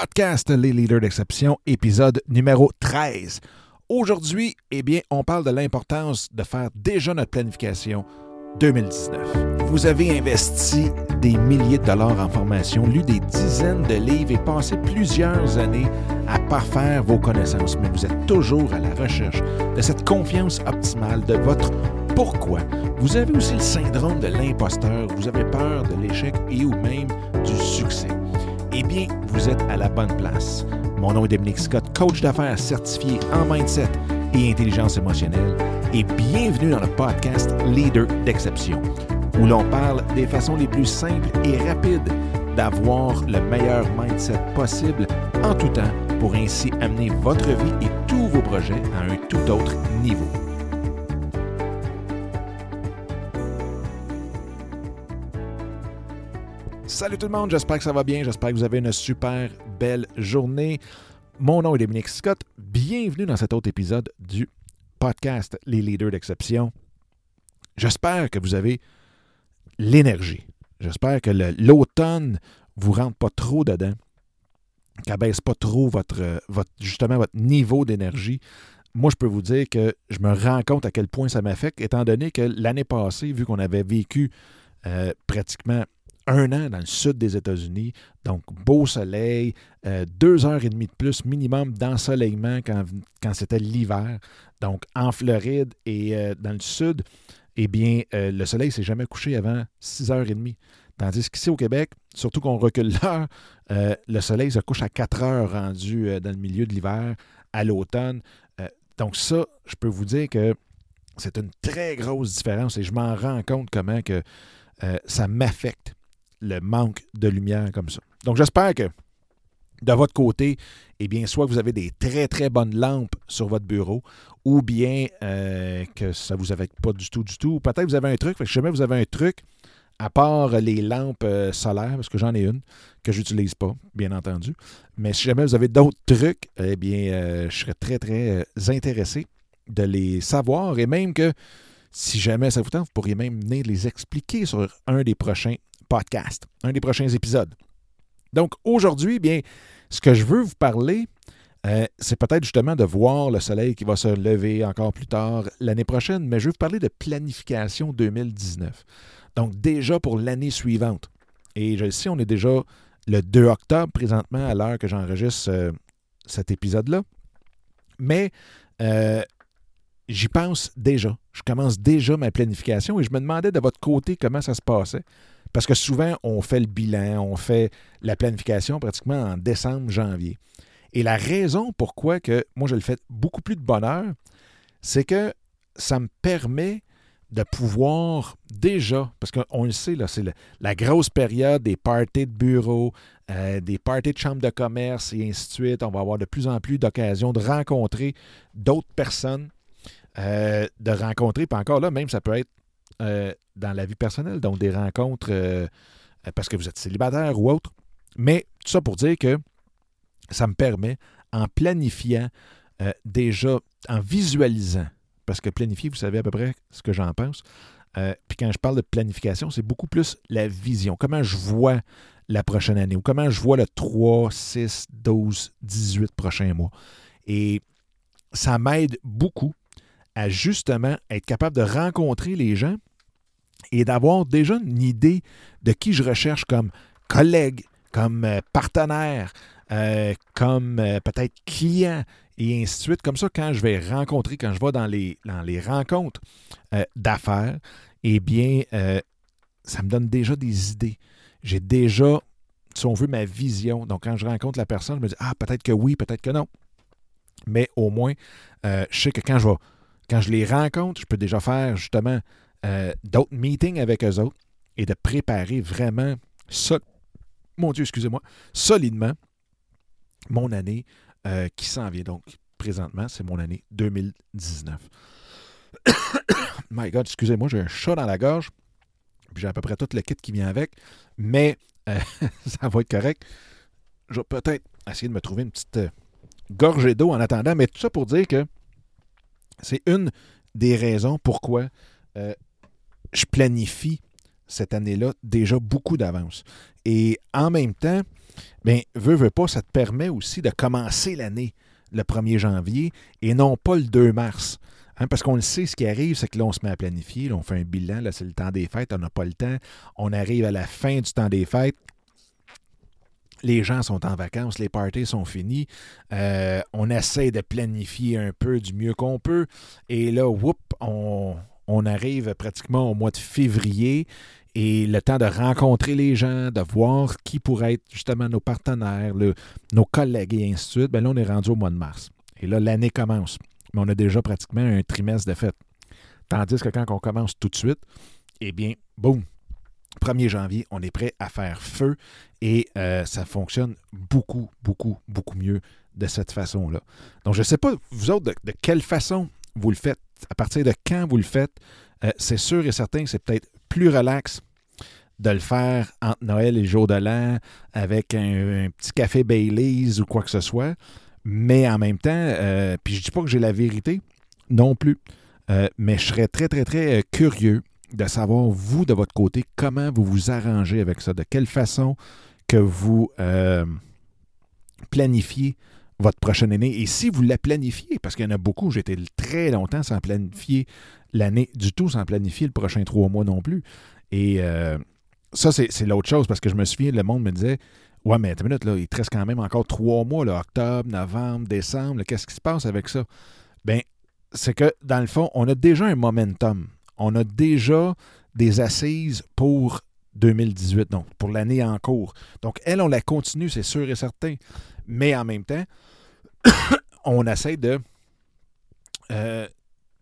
podcast Les Leaders d'Exception, épisode numéro 13. Aujourd'hui, eh bien, on parle de l'importance de faire déjà notre planification 2019. Vous avez investi des milliers de dollars en formation, lu des dizaines de livres et passé plusieurs années à parfaire vos connaissances, mais vous êtes toujours à la recherche de cette confiance optimale de votre pourquoi. Vous avez aussi le syndrome de l'imposteur, vous avez peur de l'échec et ou même du succès. Eh bien, vous êtes à la bonne place. Mon nom est Dominique Scott, coach d'affaires certifié en mindset et intelligence émotionnelle, et bienvenue dans le podcast Leader d'exception, où l'on parle des façons les plus simples et rapides d'avoir le meilleur mindset possible en tout temps pour ainsi amener votre vie et tous vos projets à un tout autre niveau. Salut tout le monde, j'espère que ça va bien, j'espère que vous avez une super belle journée. Mon nom est Dominique Scott, bienvenue dans cet autre épisode du podcast Les Leaders d'Exception. J'espère que vous avez l'énergie. J'espère que l'automne vous rentre pas trop dedans, qu'elle baisse pas trop votre, votre, justement votre niveau d'énergie. Moi, je peux vous dire que je me rends compte à quel point ça m'affecte, étant donné que l'année passée, vu qu'on avait vécu euh, pratiquement un an dans le sud des États-Unis. Donc, beau soleil, euh, deux heures et demie de plus minimum d'ensoleillement quand, c'était l'hiver. Donc, en Floride et euh, dans le sud, eh bien, euh, le soleil s'est jamais couché avant 6 heures et demie. Tandis qu'ici au Québec, surtout qu'on recule l'heure, le soleil se couche à 4 heures rendu dans le milieu de l'hiver, à l'automne. donc ça, je peux vous dire que c'est une très grosse différence et je m'en rends compte comment que ça m'affecte le manque de lumière comme ça. Donc j'espère que de votre côté, eh bien, soit vous avez des très, très bonnes lampes sur votre bureau, ou bien euh, que ça ne vous affecte pas du tout, du tout. Peut-être vous avez un truc, fait que jamais vous avez un truc, à part les lampes euh, solaires, parce que j'en ai une, que je n'utilise pas, bien entendu. Mais si jamais vous avez d'autres trucs, eh bien, euh, je serais très, très intéressé de les savoir, et même que si jamais ça vous tente, vous pourriez même venir les expliquer sur un des prochains podcast, un des prochains épisodes. Donc aujourd'hui, bien, ce que je veux vous parler, euh, c'est peut-être justement de voir le soleil qui va se lever encore plus tard l'année prochaine, mais je veux vous parler de planification 2019. Donc déjà pour l'année suivante. Et je sais, on est déjà le 2 octobre présentement à l'heure que j'enregistre euh, cet épisode-là. Mais euh, j'y pense déjà. Je commence déjà ma planification et je me demandais de votre côté comment ça se passait. Parce que souvent, on fait le bilan, on fait la planification pratiquement en décembre, janvier. Et la raison pourquoi que moi je le fais beaucoup plus de bonheur, c'est que ça me permet de pouvoir déjà, parce qu'on le sait, là, c'est la grosse période des parties de bureau, euh, des parties de chambre de commerce et ainsi de suite. On va avoir de plus en plus d'occasions de rencontrer d'autres personnes, euh, de rencontrer, puis encore là, même ça peut être euh, dans la vie personnelle, donc des rencontres euh, parce que vous êtes célibataire ou autre. Mais tout ça pour dire que ça me permet, en planifiant euh, déjà, en visualisant, parce que planifier, vous savez à peu près ce que j'en pense. puis quand je parle de planification, c'est beaucoup plus la vision. Comment je vois la prochaine année ou comment je vois le 3, 6, 12, 18 prochains mois. Et ça m'aide beaucoup à justement être capable de rencontrer les gens et d'avoir déjà une idée de qui je recherche comme collègue, comme euh, partenaire, euh, comme euh, peut-être client et ainsi de suite. Comme ça, quand je vais rencontrer, quand je vais dans les, dans les rencontres d'affaires, eh bien, ça me donne déjà des idées. J'ai déjà, si on veut, ma vision. Donc, quand je rencontre la personne, je me dis, ah, peut-être que oui, peut-être que non. Mais au moins, je sais que quand je vais quand je les rencontre, je peux déjà faire justement euh, d'autres meetings avec eux autres et de préparer vraiment mon Dieu, excusez-moi, solidement mon année euh, qui s'en vient. Donc, présentement, c'est mon année 2019. My God, excusez-moi, j'ai un chat dans la gorge. Puis j'ai à peu près tout le kit qui vient avec. Mais euh, ça va être correct. Je vais peut-être essayer de me trouver une petite gorgée d'eau en attendant. Mais tout ça pour dire que c'est une des raisons pourquoi euh, je planifie cette année-là déjà beaucoup d'avance. Et en même temps, bien, veut, veut pas, ça te permet aussi de commencer l'année le 1er janvier et non pas le 2 mars. Hein, parce qu'on le sait, ce qui arrive, c'est que là, on se met à planifier, on fait un bilan, là, c'est le temps des fêtes, on n'a pas le temps. On arrive à la fin du temps des fêtes. Les gens sont en vacances, les parties sont finis. Euh, on essaie de planifier un peu du mieux qu'on peut. Et là, whoop, on, on arrive pratiquement au mois de février et le temps de rencontrer les gens, de voir qui pourrait être justement nos partenaires, nos collègues et ainsi de suite, bien là, on est rendu au mois de mars. Et là, l'année commence. Mais on a déjà pratiquement un trimestre de fête. Tandis que quand on commence tout de suite, eh bien, boum, 1er janvier, on est prêt à faire feu et euh, ça fonctionne beaucoup, beaucoup, beaucoup mieux de cette façon-là. Donc, je ne sais pas, vous autres, de, quelle façon vous le faites, à partir de quand vous le faites. Euh, c'est sûr et certain que c'est peut-être plus relax de le faire entre Noël et jour de l'an avec un, petit café Baileys ou quoi que ce soit. Mais en même temps, euh, puis je dis pas que j'ai la vérité non plus, mais je serais très, très, très curieux de savoir, vous, de votre côté, comment vous vous arrangez avec ça, de quelle façon que vous planifiez votre prochaine année? Et si vous la planifiez, parce qu'il y en a beaucoup, j'étais très longtemps sans planifier l'année du tout, sans planifier le prochain trois mois non plus. Et ça, c'est l'autre chose, parce que je me souviens, le monde me disait Ouais, mais attends une minute, là, il te reste quand même encore trois mois, octobre, novembre, décembre. Qu'est-ce qui se passe avec ça? Bien, c'est que, dans le fond, on a déjà un momentum. On a déjà des assises pour 2018, donc pour l'année en cours. Donc, elle, on la continue, c'est sûr et certain. Mais en même temps, on essaie de, euh,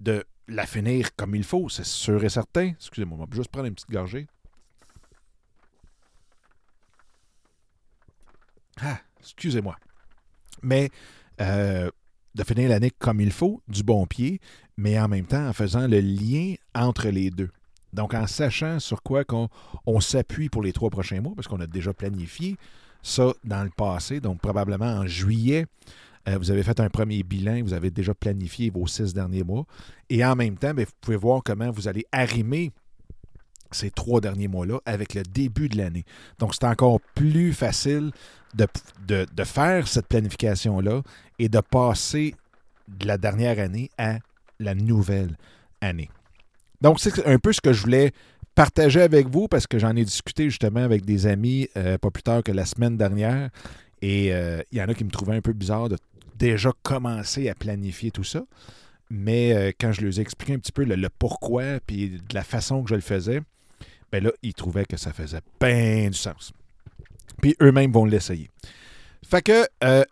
de la finir comme il faut, c'est sûr et certain. Excusez-moi, on va juste prendre une petite gorgée. Ah, excusez-moi. Mais euh, de finir l'année comme il faut, du bon pied, mais en même temps en faisant le lien entre les deux. Donc en sachant sur quoi qu'on on, s'appuie pour les trois prochains mois, parce qu'on a déjà planifié ça dans le passé, donc probablement en juillet, euh, vous avez fait un premier bilan, vous avez déjà planifié vos six derniers mois, et en même temps, ben, vous pouvez voir comment vous allez arrimer ces trois derniers mois-là avec le début de l'année. Donc, c'est encore plus facile de, de, faire cette planification-là et de passer de la dernière année à la nouvelle année. Donc, c'est un peu ce que je voulais partager avec vous parce que j'en ai discuté justement avec des amis euh, pas plus tard que la semaine dernière. Et euh, il y en a qui me trouvaient un peu bizarre de déjà commencer à planifier tout ça. Mais euh, quand je leur ai expliqué un petit peu le, pourquoi puis de la façon que je le faisais, ben là, ils trouvaient que ça faisait bien du sens. Puis eux-mêmes vont l'essayer. Fait que,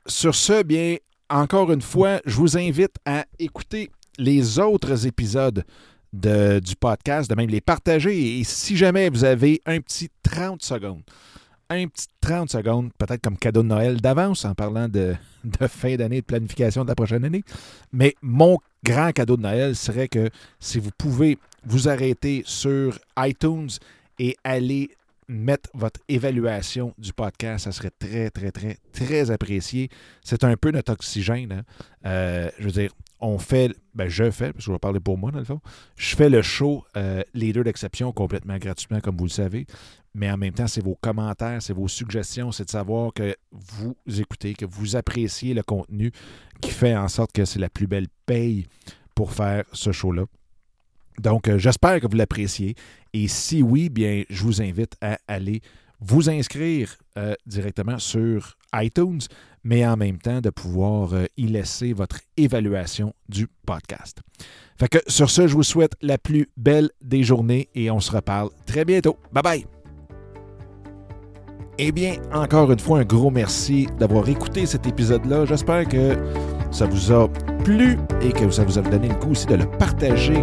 sur ce, bien, encore une fois, je vous invite à écouter les autres épisodes du podcast, de même les partager. Et si jamais vous avez un petit 30 secondes, un petit 30 secondes, peut-être comme cadeau de Noël d'avance, en parlant de, de fin d'année, de planification de la prochaine année. Mais mon grand cadeau de Noël serait que si vous pouvez vous arrêter sur iTunes et aller mettre votre évaluation du podcast, ça serait très, très, très, très apprécié. C'est un peu notre oxygène. Hein. Euh, je veux dire, on fait, ben je fais, parce que je vais parler pour moi dans le fond, je fais le show euh, Leader d'exception complètement gratuitement, comme vous le savez. Mais en même temps, c'est vos commentaires, c'est vos suggestions, c'est de savoir que vous écoutez, que vous appréciez le contenu qui fait en sorte que c'est la plus belle paye pour faire ce show-là. Donc, euh, j'espère que vous l'appréciez. Et si oui, bien, je vous invite à aller vous inscrire euh, directement sur iTunes, mais en même temps de pouvoir euh, y laisser votre évaluation du podcast. Fait que sur ce, je vous souhaite la plus belle des journées et on se reparle très bientôt. Bye bye! Eh bien, encore une fois, un gros merci d'avoir écouté cet épisode-là. J'espère que ça vous a plu et que ça vous a donné le coup aussi de le partager